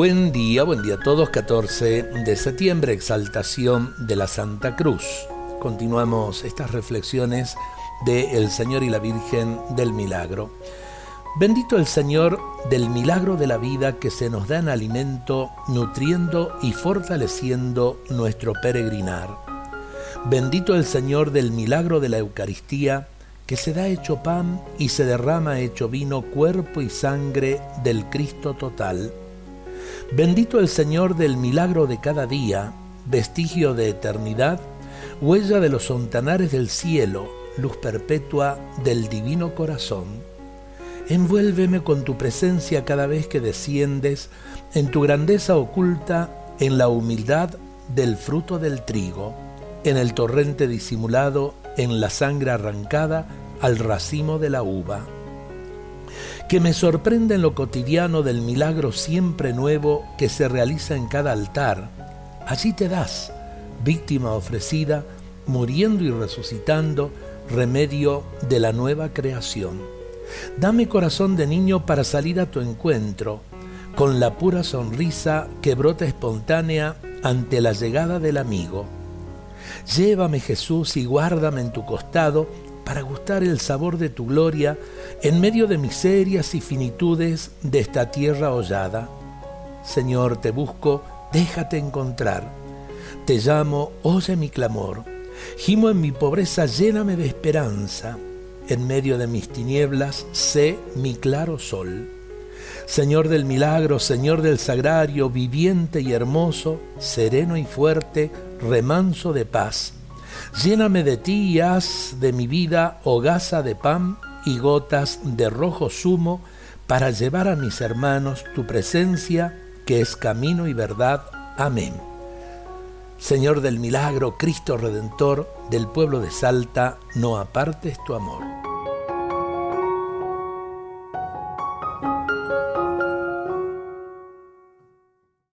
Buen día, buen día a todos. 14 de septiembre, exaltación de la Santa Cruz. Continuamos estas reflexiones de El Señor y la Virgen del Milagro. Bendito el Señor del milagro de la vida que se nos da en alimento, nutriendo y fortaleciendo nuestro peregrinar. Bendito el Señor del milagro de la Eucaristía que se da hecho pan y se derrama hecho vino, cuerpo y sangre del Cristo total Bendito el Señor del milagro de cada día, vestigio de eternidad, huella de los sontanares del cielo, luz perpetua del divino corazón. Envuélveme con tu presencia cada vez que desciendes, en tu grandeza oculta, en la humildad del fruto del trigo, en el torrente disimulado, en la sangre arrancada al racimo de la uva que me sorprende en lo cotidiano del milagro siempre nuevo que se realiza en cada altar. Allí te das, víctima ofrecida, muriendo y resucitando, remedio de la nueva creación. Dame corazón de niño para salir a tu encuentro, con la pura sonrisa que brota espontánea ante la llegada del amigo. Llévame Jesús y guárdame en tu costado para gustar el sabor de tu gloria en medio de miserias y finitudes de esta tierra hollada. Señor, te busco, déjate encontrar. Te llamo, oye mi clamor. Gimo en mi pobreza, lléname de esperanza. En medio de mis tinieblas, sé mi claro sol. Señor del milagro, Señor del sagrario, viviente y hermoso, sereno y fuerte, remanso de paz Lléname de ti y haz de mi vida hogaza de pan y gotas de rojo zumo para llevar a mis hermanos tu presencia, que es camino y verdad. Amén. Señor del milagro, Cristo Redentor, del pueblo de Salta, no apartes tu amor.